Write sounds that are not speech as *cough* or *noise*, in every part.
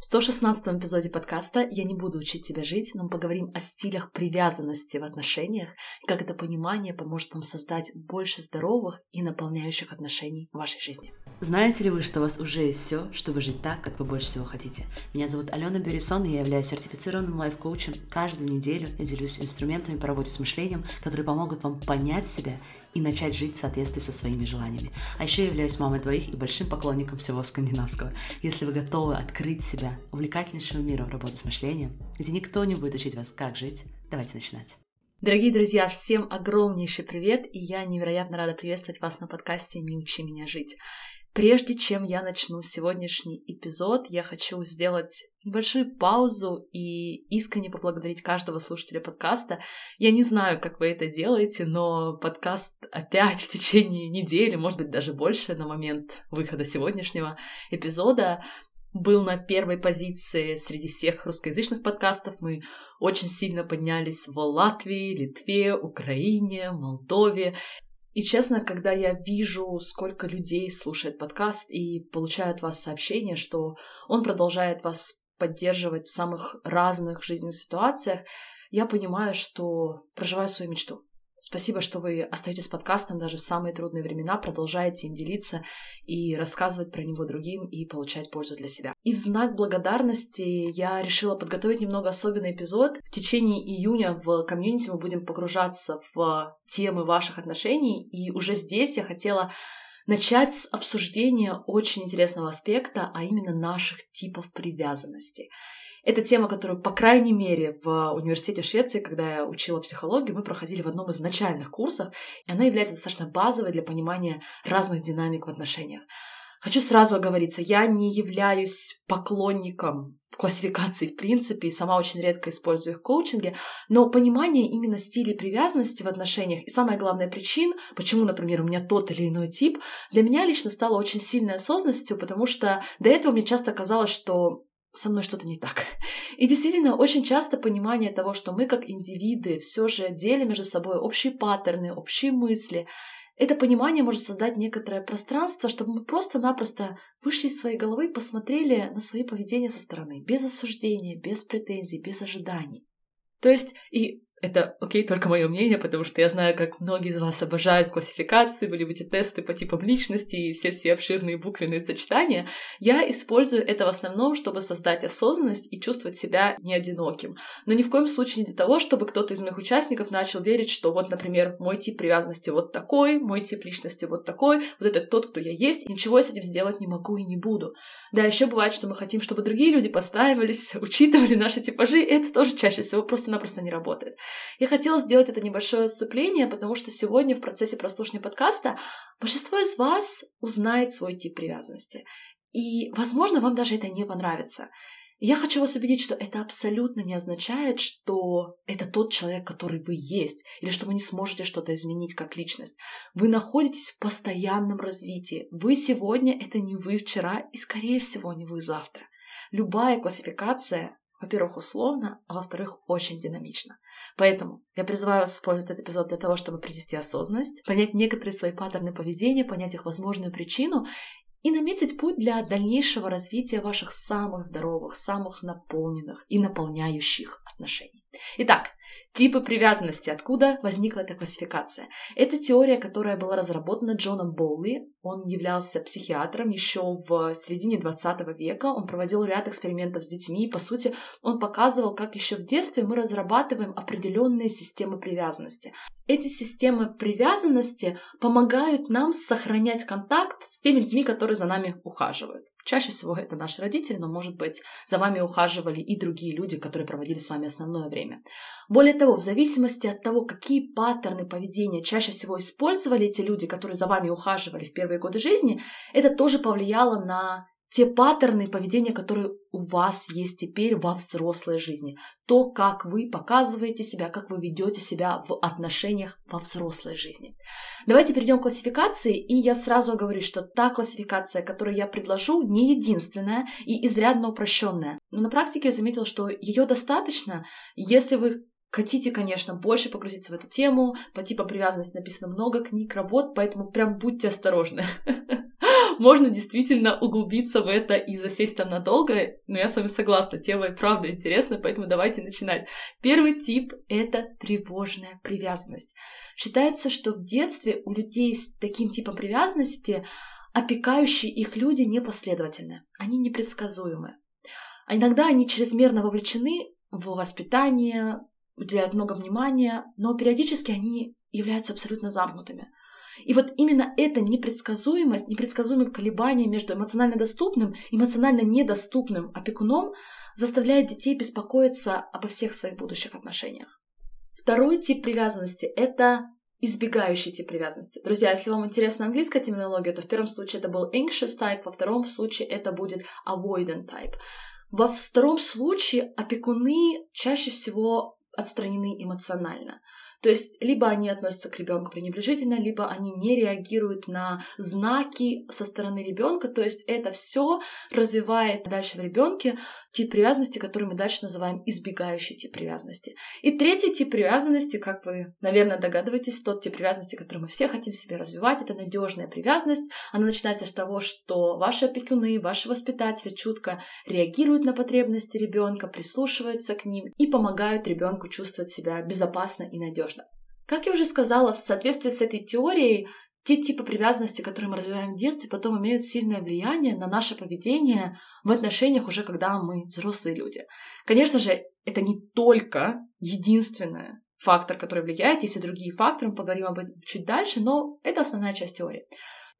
В 116 эпизоде подкаста «Я не буду учить тебя жить», но мы поговорим о стилях привязанности в отношениях и как это понимание поможет вам создать больше здоровых и наполняющих отношений в вашей жизни. Знаете ли вы, что у вас уже есть все, чтобы жить так, как вы больше всего хотите? Меня зовут Алена Бересон, и я являюсь сертифицированным лайф-коучем. Каждую неделю я делюсь инструментами по работе с мышлением, которые помогут вам понять себя и начать жить в соответствии со своими желаниями. А еще я являюсь мамой двоих и большим поклонником всего скандинавского. Если вы готовы открыть себя увлекательнейшему миру работы с мышлением, где никто не будет учить вас, как жить, давайте начинать. Дорогие друзья, всем огромнейший привет, и я невероятно рада приветствовать вас на подкасте «Не учи меня жить». Прежде чем я начну сегодняшний эпизод, я хочу сделать небольшую паузу и искренне поблагодарить каждого слушателя подкаста. Я не знаю, как вы это делаете, но подкаст опять *laughs* в течение недели, может быть, даже больше на момент выхода сегодняшнего эпизода был на первой позиции среди всех русскоязычных подкастов. Мы очень сильно поднялись в Латвии, Литве, Украине, Молдове. И честно, когда я вижу, сколько людей слушает подкаст и получают от вас сообщение, что он продолжает вас поддерживать в самых разных жизненных ситуациях, я понимаю, что проживаю свою мечту. Спасибо, что вы остаетесь с подкастом даже в самые трудные времена, продолжаете им делиться и рассказывать про него другим и получать пользу для себя. И в знак благодарности я решила подготовить немного особенный эпизод. В течение июня в комьюнити мы будем погружаться в темы ваших отношений, и уже здесь я хотела начать с обсуждения очень интересного аспекта, а именно наших типов привязанности. Это тема, которую, по крайней мере, в университете в Швеции, когда я учила психологию, мы проходили в одном из начальных курсов, и она является достаточно базовой для понимания разных динамик в отношениях. Хочу сразу оговориться, я не являюсь поклонником классификации в принципе, и сама очень редко использую их в коучинге, но понимание именно стилей привязанности в отношениях и самая главная причин, почему, например, у меня тот или иной тип, для меня лично стало очень сильной осознанностью, потому что до этого мне часто казалось, что со мной что-то не так. И действительно, очень часто понимание того, что мы как индивиды все же делим между собой общие паттерны, общие мысли, это понимание может создать некоторое пространство, чтобы мы просто-напросто вышли из своей головы и посмотрели на свои поведения со стороны, без осуждения, без претензий, без ожиданий. То есть, и это, окей, только мое мнение, потому что я знаю, как многие из вас обожают классификации, вы любите тесты по типам личности и все-все обширные буквенные сочетания. Я использую это в основном, чтобы создать осознанность и чувствовать себя не одиноким. Но ни в коем случае не для того, чтобы кто-то из моих участников начал верить, что вот, например, мой тип привязанности вот такой, мой тип личности вот такой, вот это тот, кто я есть, и ничего с этим сделать не могу и не буду. Да, еще бывает, что мы хотим, чтобы другие люди подстраивались, *laughs* учитывали наши типажи, это тоже чаще всего просто-напросто не работает. Я хотела сделать это небольшое отступление, потому что сегодня в процессе прослушивания подкаста большинство из вас узнает свой тип привязанности. И, возможно, вам даже это не понравится. Я хочу вас убедить, что это абсолютно не означает, что это тот человек, который вы есть, или что вы не сможете что-то изменить как личность. Вы находитесь в постоянном развитии. Вы сегодня — это не вы вчера, и, скорее всего, не вы завтра. Любая классификация, во-первых, условно, а во-вторых, очень динамична. Поэтому я призываю вас использовать этот эпизод для того, чтобы принести осознанность, понять некоторые свои паттерны поведения, понять их возможную причину и наметить путь для дальнейшего развития ваших самых здоровых, самых наполненных и наполняющих отношений. Итак, Типы привязанности. Откуда возникла эта классификация? Это теория, которая была разработана Джоном Боули. Он являлся психиатром еще в середине 20 века. Он проводил ряд экспериментов с детьми. И, по сути, он показывал, как еще в детстве мы разрабатываем определенные системы привязанности. Эти системы привязанности помогают нам сохранять контакт с теми людьми, которые за нами ухаживают. Чаще всего это наши родители, но, может быть, за вами ухаживали и другие люди, которые проводили с вами основное время. Более того, в зависимости от того, какие паттерны поведения чаще всего использовали эти люди, которые за вами ухаживали в первые годы жизни, это тоже повлияло на те паттерны поведения, которые у вас есть теперь во взрослой жизни. То, как вы показываете себя, как вы ведете себя в отношениях во взрослой жизни. Давайте перейдем к классификации, и я сразу говорю, что та классификация, которую я предложу, не единственная и изрядно упрощенная. Но на практике я заметила, что ее достаточно, если вы Хотите, конечно, больше погрузиться в эту тему. По типам привязанности написано много книг, работ, поэтому прям будьте осторожны. *laughs* можно действительно углубиться в это и засесть там надолго, но я с вами согласна, тема и правда интересна, поэтому давайте начинать. Первый тип — это тревожная привязанность. Считается, что в детстве у людей с таким типом привязанности опекающие их люди непоследовательны, они непредсказуемы. А иногда они чрезмерно вовлечены в воспитание, уделяют много внимания, но периодически они являются абсолютно замкнутыми. И вот именно эта непредсказуемость, непредсказуемые колебания между эмоционально доступным и эмоционально недоступным опекуном заставляет детей беспокоиться обо всех своих будущих отношениях. Второй тип привязанности — это избегающий тип привязанности. Друзья, если вам интересна английская терминология, то в первом случае это был anxious type, во втором случае это будет avoidant type. Во втором случае опекуны чаще всего отстранены эмоционально. То есть либо они относятся к ребенку пренебрежительно, либо они не реагируют на знаки со стороны ребенка. То есть это все развивает дальше в ребенке тип привязанности, который мы дальше называем избегающий тип привязанности. И третий тип привязанности, как вы, наверное, догадываетесь, тот тип привязанности, который мы все хотим в себе развивать, это надежная привязанность. Она начинается с того, что ваши опекуны, ваши воспитатели чутко реагируют на потребности ребенка, прислушиваются к ним и помогают ребенку чувствовать себя безопасно и надежно. Как я уже сказала, в соответствии с этой теорией, те типы привязанности, которые мы развиваем в детстве, потом имеют сильное влияние на наше поведение в отношениях уже когда мы взрослые люди. Конечно же, это не только единственный фактор, который влияет, есть и другие факторы, мы поговорим об этом чуть дальше, но это основная часть теории.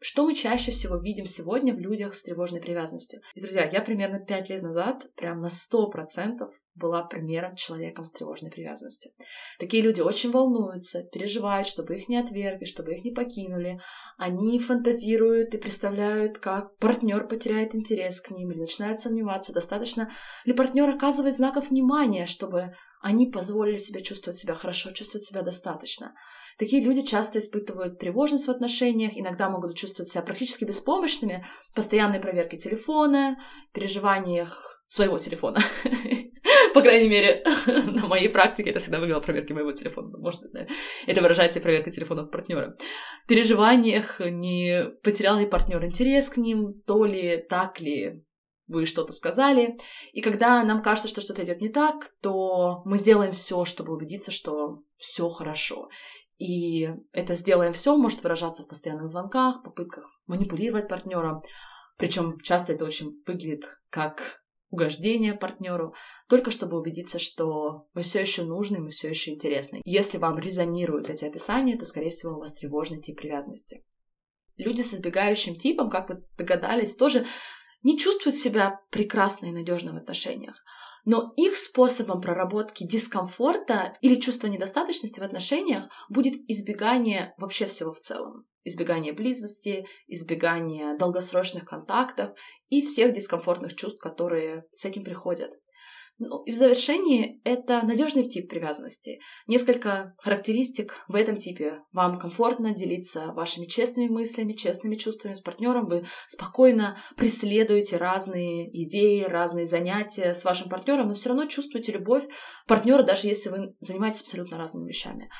Что мы чаще всего видим сегодня в людях с тревожной привязанностью? И, друзья, я примерно 5 лет назад прям на 100% была примером человеком с тревожной привязанностью. Такие люди очень волнуются, переживают, чтобы их не отвергли, чтобы их не покинули. Они фантазируют и представляют, как партнер потеряет интерес к ним или начинает сомневаться, достаточно ли партнер оказывает знаков внимания, чтобы они позволили себе чувствовать себя хорошо, чувствовать себя достаточно. Такие люди часто испытывают тревожность в отношениях, иногда могут чувствовать себя практически беспомощными, постоянной проверки телефона, переживаниях своего телефона. *laughs* *laughs* По крайней мере, *laughs* на моей практике это всегда выглядело проверки моего телефона. Может, да. это выражается проверка телефона партнера. В переживаниях, не потерял ли партнер интерес к ним, то ли так ли вы что-то сказали. И когда нам кажется, что что-то идет не так, то мы сделаем все, чтобы убедиться, что все хорошо. И это сделаем все может выражаться в постоянных звонках, попытках манипулировать партнером. Причем часто это очень выглядит как угождение партнеру, только чтобы убедиться, что мы все еще нужны, мы все еще интересны. Если вам резонируют эти описания, то, скорее всего, у вас тревожный тип привязанности. Люди с избегающим типом, как вы догадались, тоже не чувствуют себя прекрасно и надежно в отношениях но их способом проработки дискомфорта или чувства недостаточности в отношениях будет избегание вообще всего в целом. Избегание близости, избегание долгосрочных контактов и всех дискомфортных чувств, которые с этим приходят. Ну, и в завершении это надежный тип привязанности. Несколько характеристик в этом типе. Вам комфортно делиться вашими честными мыслями, честными чувствами с партнером. Вы спокойно преследуете разные идеи, разные занятия с вашим партнером, но все равно чувствуете любовь партнера, даже если вы занимаетесь абсолютно разными вещами.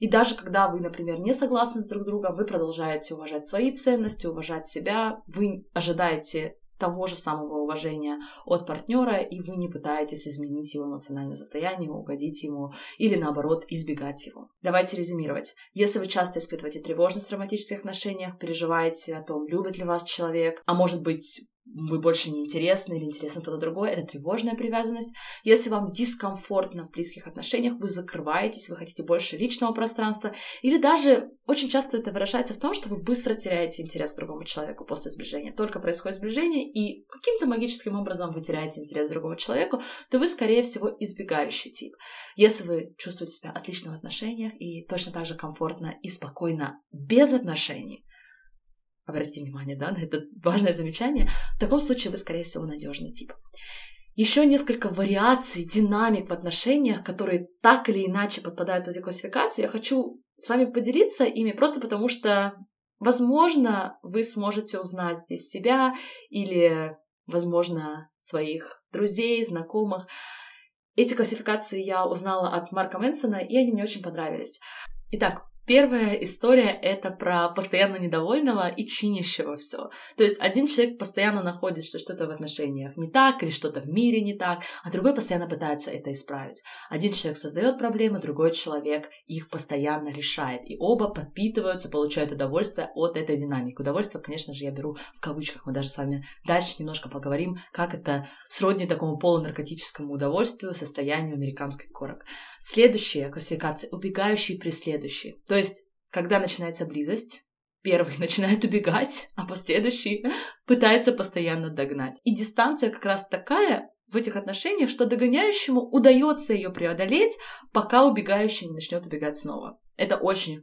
И даже когда вы, например, не согласны с друг другом, вы продолжаете уважать свои ценности, уважать себя, вы ожидаете того же самого уважения от партнера, и вы не пытаетесь изменить его эмоциональное состояние, угодить ему или наоборот избегать его. Давайте резюмировать. Если вы часто испытываете тревожность в романтических отношениях, переживаете о том, любит ли вас человек, а может быть вы больше не интересны или интересно кто-то другой, это тревожная привязанность. Если вам дискомфортно в близких отношениях, вы закрываетесь, вы хотите больше личного пространства, или даже очень часто это выражается в том, что вы быстро теряете интерес к другому человеку после сближения. Только происходит сближение, и каким-то магическим образом вы теряете интерес к другому человеку, то вы, скорее всего, избегающий тип. Если вы чувствуете себя отлично в отношениях и точно так же комфортно и спокойно без отношений, Обратите внимание, да, на это важное замечание. В таком случае вы, скорее всего, надежный тип. Еще несколько вариаций, динамик в отношениях, которые так или иначе подпадают в эту классификацию. Я хочу с вами поделиться ими просто потому, что, возможно, вы сможете узнать здесь себя или, возможно, своих друзей, знакомых. Эти классификации я узнала от Марка Мэнсона, и они мне очень понравились. Итак, Первая история — это про постоянно недовольного и чинящего все. То есть один человек постоянно находит, что что-то в отношениях не так, или что-то в мире не так, а другой постоянно пытается это исправить. Один человек создает проблемы, другой человек их постоянно решает. И оба подпитываются, получают удовольствие от этой динамики. Удовольствие, конечно же, я беру в кавычках. Мы даже с вами дальше немножко поговорим, как это сродни такому полунаркотическому удовольствию, состоянию американской корок. Следующая классификация — убегающий преследующий. То есть, когда начинается близость, первый *laughs* начинает убегать, а последующий *laughs* пытается постоянно догнать. И дистанция как раз такая в этих отношениях, что догоняющему удается ее преодолеть, пока убегающий не начнет убегать снова. Это очень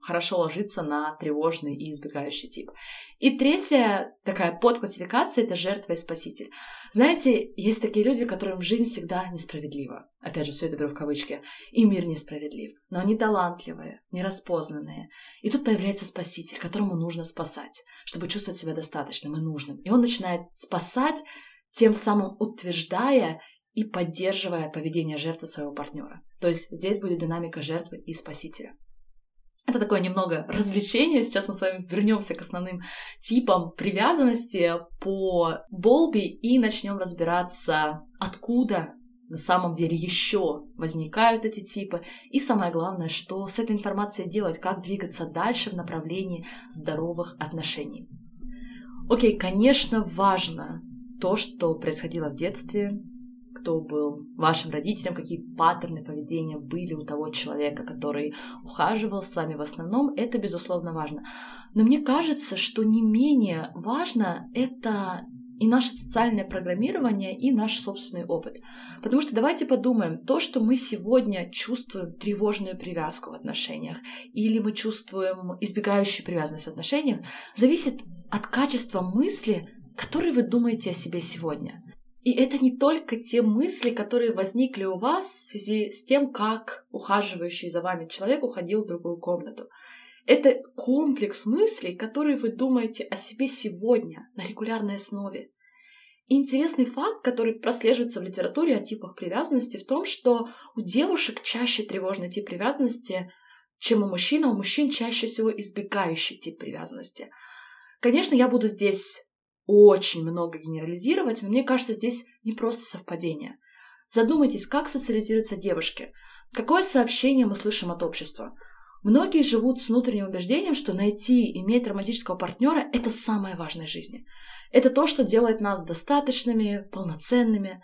хорошо ложится на тревожный и избегающий тип. И третья такая подклассификация — это жертва и спаситель. Знаете, есть такие люди, которым жизнь всегда несправедлива. Опять же, все это беру в кавычки. И мир несправедлив. Но они талантливые, нераспознанные. И тут появляется спаситель, которому нужно спасать, чтобы чувствовать себя достаточным и нужным. И он начинает спасать, тем самым утверждая и поддерживая поведение жертвы своего партнера. То есть здесь будет динамика жертвы и спасителя. Это такое немного развлечение. Сейчас мы с вами вернемся к основным типам привязанности по Болби и начнем разбираться, откуда на самом деле еще возникают эти типы. И самое главное, что с этой информацией делать, как двигаться дальше в направлении здоровых отношений. Окей, конечно, важно то, что происходило в детстве, кто был вашим родителем, какие паттерны поведения были у того человека, который ухаживал с вами в основном, это безусловно важно. Но мне кажется, что не менее важно это и наше социальное программирование, и наш собственный опыт. Потому что давайте подумаем, то, что мы сегодня чувствуем тревожную привязку в отношениях, или мы чувствуем избегающую привязанность в отношениях, зависит от качества мысли, которые вы думаете о себе сегодня. И это не только те мысли, которые возникли у вас в связи с тем, как ухаживающий за вами человек уходил в другую комнату. Это комплекс мыслей, которые вы думаете о себе сегодня на регулярной основе. И интересный факт, который прослеживается в литературе о типах привязанности, в том, что у девушек чаще тревожный тип привязанности, чем у мужчин, а у мужчин чаще всего избегающий тип привязанности. Конечно, я буду здесь очень много генерализировать, но мне кажется, здесь не просто совпадение. Задумайтесь, как социализируются девушки. Какое сообщение мы слышим от общества? Многие живут с внутренним убеждением, что найти и иметь романтического партнера – это самое важное в жизни. Это то, что делает нас достаточными, полноценными.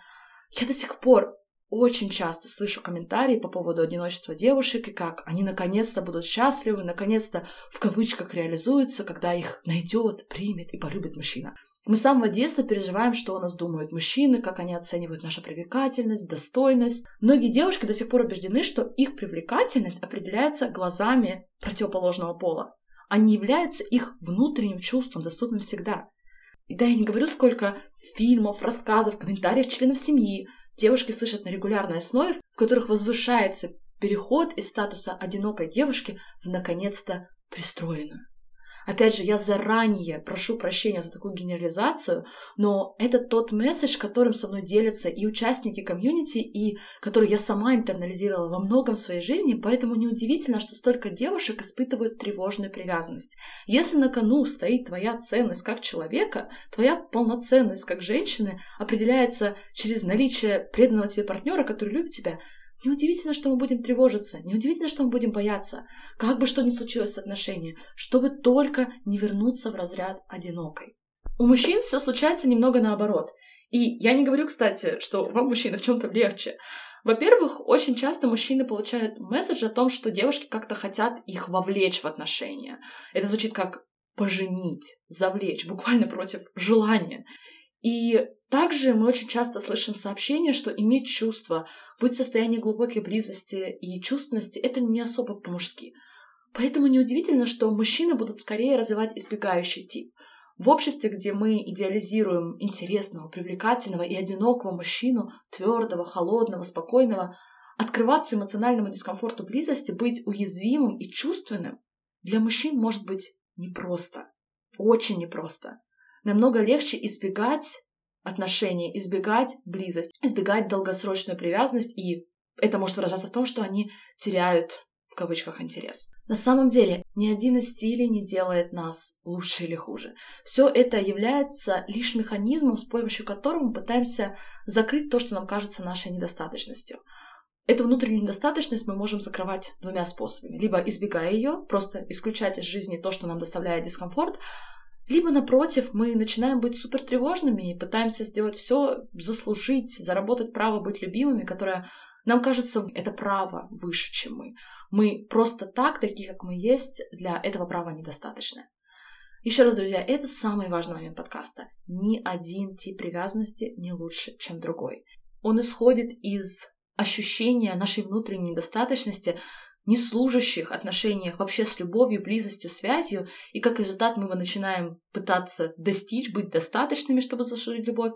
Я до сих пор очень часто слышу комментарии по поводу одиночества девушек и как они наконец-то будут счастливы, наконец-то в кавычках реализуются, когда их найдет, примет и полюбит мужчина. Мы с самого детства переживаем, что о нас думают мужчины, как они оценивают нашу привлекательность, достойность. Многие девушки до сих пор убеждены, что их привлекательность определяется глазами противоположного пола, а не является их внутренним чувством, доступным всегда. И да, я не говорю, сколько фильмов, рассказов, комментариев членов семьи девушки слышат на регулярной основе, в которых возвышается переход из статуса одинокой девушки в наконец-то пристроенную. Опять же, я заранее прошу прощения за такую генерализацию, но это тот месседж, которым со мной делятся и участники комьюнити, и который я сама интернализировала во многом в своей жизни, поэтому неудивительно, что столько девушек испытывают тревожную привязанность. Если на кону стоит твоя ценность как человека, твоя полноценность как женщины определяется через наличие преданного тебе партнера, который любит тебя, Неудивительно, что мы будем тревожиться, неудивительно, что мы будем бояться, как бы что ни случилось с отношениями, чтобы только не вернуться в разряд одинокой. У мужчин все случается немного наоборот. И я не говорю, кстати, что вам, мужчина, в чем-то легче. Во-первых, очень часто мужчины получают месседж о том, что девушки как-то хотят их вовлечь в отношения. Это звучит как поженить, завлечь, буквально против желания. И также мы очень часто слышим сообщение, что иметь чувство быть в состоянии глубокой близости и чувственности — это не особо по-мужски. Поэтому неудивительно, что мужчины будут скорее развивать избегающий тип. В обществе, где мы идеализируем интересного, привлекательного и одинокого мужчину, твердого, холодного, спокойного, открываться эмоциональному дискомфорту близости, быть уязвимым и чувственным для мужчин может быть непросто. Очень непросто. Намного легче избегать отношения, избегать близость, избегать долгосрочную привязанность, и это может выражаться в том, что они теряют в кавычках интерес. На самом деле, ни один из стилей не делает нас лучше или хуже. Все это является лишь механизмом, с помощью которого мы пытаемся закрыть то, что нам кажется нашей недостаточностью. Эту внутреннюю недостаточность мы можем закрывать двумя способами. Либо избегая ее, просто исключать из жизни то, что нам доставляет дискомфорт, либо, напротив, мы начинаем быть супер тревожными и пытаемся сделать все, заслужить, заработать право быть любимыми, которое нам кажется, это право выше, чем мы. Мы просто так, такие, как мы есть, для этого права недостаточно. Еще раз, друзья, это самый важный момент подкаста. Ни один тип привязанности не лучше, чем другой. Он исходит из ощущения нашей внутренней недостаточности, не служащих отношениях вообще с любовью, близостью, связью, и как результат мы начинаем пытаться достичь, быть достаточными, чтобы заслужить любовь,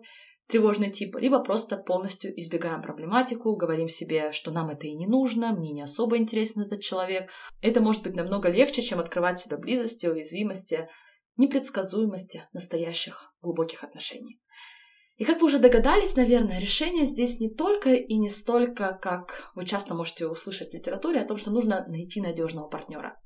тревожный тип, либо просто полностью избегаем проблематику, говорим себе, что нам это и не нужно, мне не особо интересен этот человек. Это может быть намного легче, чем открывать себя близости, уязвимости, непредсказуемости настоящих глубоких отношений. И как вы уже догадались, наверное, решение здесь не только и не столько, как вы часто можете услышать в литературе, о том, что нужно найти надежного партнера.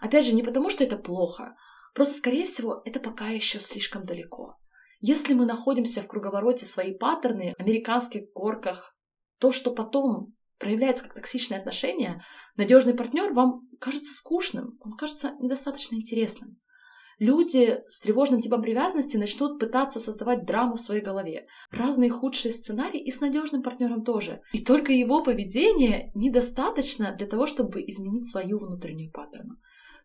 Опять же, не потому, что это плохо, просто, скорее всего, это пока еще слишком далеко. Если мы находимся в круговороте своей паттерны, американских горках, то, что потом проявляется как токсичные отношения, надежный партнер вам кажется скучным, он кажется недостаточно интересным. Люди с тревожным типом привязанности начнут пытаться создавать драму в своей голове. Разные худшие сценарии и с надежным партнером тоже. И только его поведение недостаточно для того, чтобы изменить свою внутреннюю паттерну.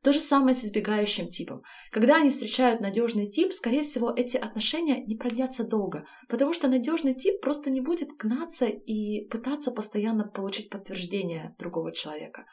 То же самое с избегающим типом. Когда они встречают надежный тип, скорее всего, эти отношения не продлятся долго, потому что надежный тип просто не будет гнаться и пытаться постоянно получить подтверждение другого человека.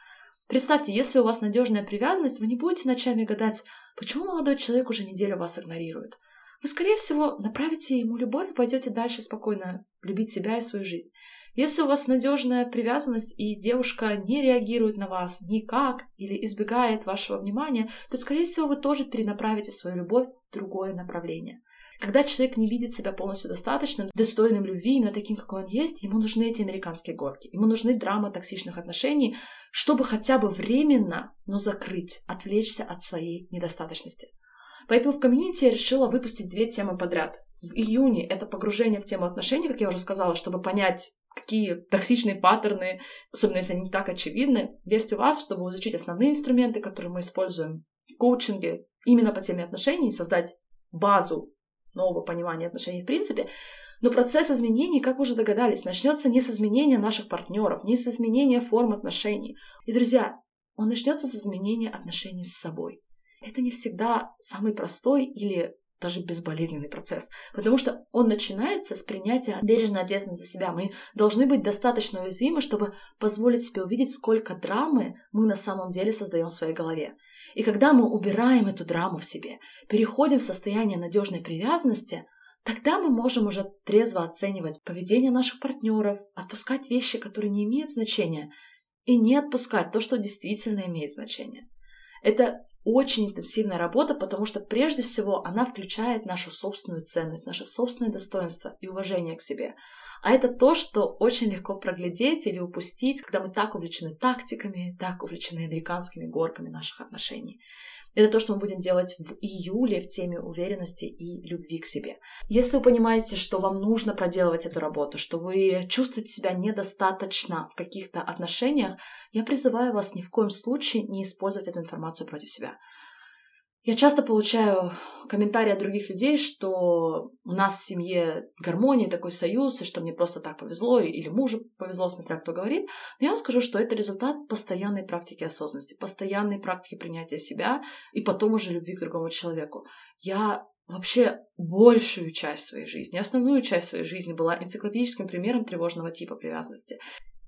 Представьте, если у вас надежная привязанность, вы не будете ночами гадать, почему молодой человек уже неделю вас игнорирует. Вы, скорее всего, направите ему любовь и пойдете дальше спокойно любить себя и свою жизнь. Если у вас надежная привязанность и девушка не реагирует на вас никак или избегает вашего внимания, то, скорее всего, вы тоже перенаправите свою любовь в другое направление. Когда человек не видит себя полностью достаточным, достойным любви, именно таким, какой он есть, ему нужны эти американские горки. Ему нужны драмы токсичных отношений, чтобы хотя бы временно, но закрыть, отвлечься от своей недостаточности. Поэтому в комьюнити я решила выпустить две темы подряд. В июне это погружение в тему отношений, как я уже сказала, чтобы понять, какие токсичные паттерны, особенно если они не так очевидны, есть у вас, чтобы изучить основные инструменты, которые мы используем в коучинге именно по теме отношений, создать базу нового понимания отношений в принципе. Но процесс изменений, как уже догадались, начнется не с изменения наших партнеров, не с изменения форм отношений. И, друзья, он начнется с изменения отношений с собой. Это не всегда самый простой или даже безболезненный процесс, потому что он начинается с принятия бережной ответственности за себя. Мы должны быть достаточно уязвимы, чтобы позволить себе увидеть, сколько драмы мы на самом деле создаем в своей голове. И когда мы убираем эту драму в себе, переходим в состояние надежной привязанности, тогда мы можем уже трезво оценивать поведение наших партнеров, отпускать вещи, которые не имеют значения, и не отпускать то, что действительно имеет значение. Это очень интенсивная работа, потому что прежде всего она включает нашу собственную ценность, наше собственное достоинство и уважение к себе. А это то, что очень легко проглядеть или упустить, когда мы так увлечены тактиками, так увлечены американскими горками наших отношений. Это то, что мы будем делать в июле в теме уверенности и любви к себе. Если вы понимаете, что вам нужно проделывать эту работу, что вы чувствуете себя недостаточно в каких-то отношениях, я призываю вас ни в коем случае не использовать эту информацию против себя. Я часто получаю комментарии от других людей, что у нас в семье гармония, такой союз, и что мне просто так повезло, или мужу повезло, смотря кто говорит. Но я вам скажу, что это результат постоянной практики осознанности, постоянной практики принятия себя и потом уже любви к другому человеку. Я вообще большую часть своей жизни, основную часть своей жизни была энциклопедическим примером тревожного типа привязанности.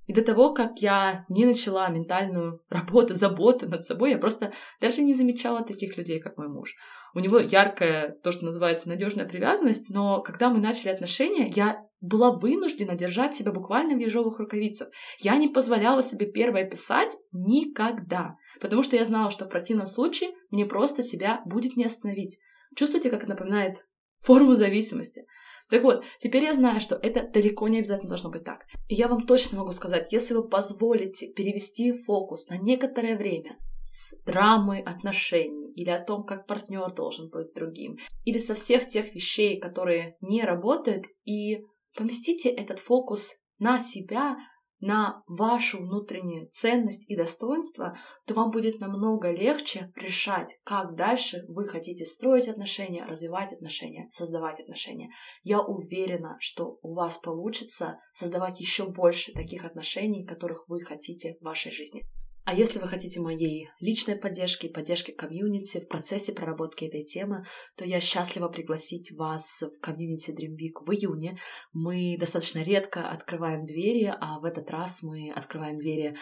И до того, как я не начала ментальную работу, заботу над собой, я просто даже не замечала таких людей, как мой муж. У него яркая, то, что называется, надежная привязанность, но когда мы начали отношения, я была вынуждена держать себя буквально в ежовых рукавицах. Я не позволяла себе первое писать никогда, потому что я знала, что в противном случае мне просто себя будет не остановить. Чувствуете, как это напоминает форму зависимости? Так вот, теперь я знаю, что это далеко не обязательно должно быть так. И я вам точно могу сказать, если вы позволите перевести фокус на некоторое время с драмы отношений или о том, как партнер должен быть другим, или со всех тех вещей, которые не работают, и поместите этот фокус на себя, на вашу внутреннюю ценность и достоинство, то вам будет намного легче решать, как дальше вы хотите строить отношения, развивать отношения, создавать отношения. Я уверена, что у вас получится создавать еще больше таких отношений, которых вы хотите в вашей жизни. А если вы хотите моей личной поддержки, поддержки комьюнити в процессе проработки этой темы, то я счастлива пригласить вас в комьюнити Dream Big в июне. Мы достаточно редко открываем двери, а в этот раз мы открываем двери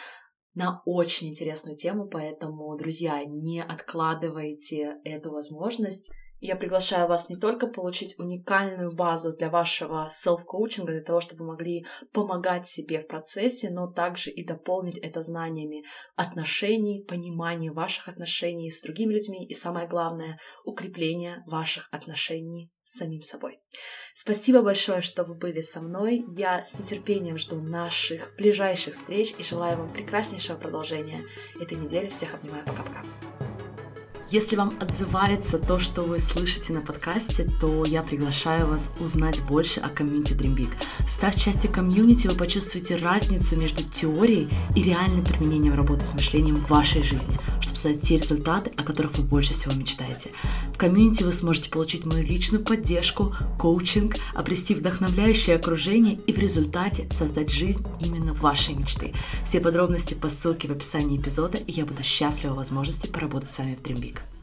на очень интересную тему, поэтому, друзья, не откладывайте эту возможность. Я приглашаю вас не только получить уникальную базу для вашего селф-коучинга, для того, чтобы вы могли помогать себе в процессе, но также и дополнить это знаниями отношений, понимания ваших отношений с другими людьми и, самое главное, укрепление ваших отношений с самим собой. Спасибо большое, что вы были со мной. Я с нетерпением жду наших ближайших встреч и желаю вам прекраснейшего продолжения этой недели. Всех обнимаю. Пока-пока. Если вам отзывается то, что вы слышите на подкасте, то я приглашаю вас узнать больше о комьюнити Dream Big. Став частью комьюнити, вы почувствуете разницу между теорией и реальным применением работы с мышлением в вашей жизни, чтобы создать те результаты, о которых вы больше всего мечтаете. В комьюнити вы сможете получить мою личную поддержку, коучинг, обрести вдохновляющее окружение и в результате создать жизнь именно вашей мечты. Все подробности по ссылке в описании эпизода, и я буду счастлива возможности поработать с вами в Dream Big.